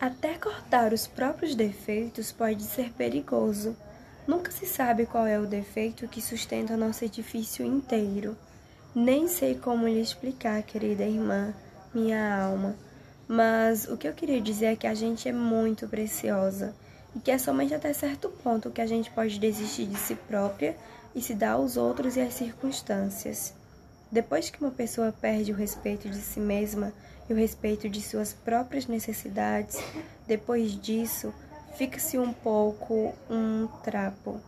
Até cortar os próprios defeitos pode ser perigoso. Nunca se sabe qual é o defeito que sustenta nosso edifício inteiro. Nem sei como lhe explicar, querida irmã, minha alma, mas o que eu queria dizer é que a gente é muito preciosa e que é somente até certo ponto que a gente pode desistir de si própria e se dar aos outros e às circunstâncias. Depois que uma pessoa perde o respeito de si mesma e o respeito de suas próprias necessidades, depois disso, fica-se um pouco um trapo.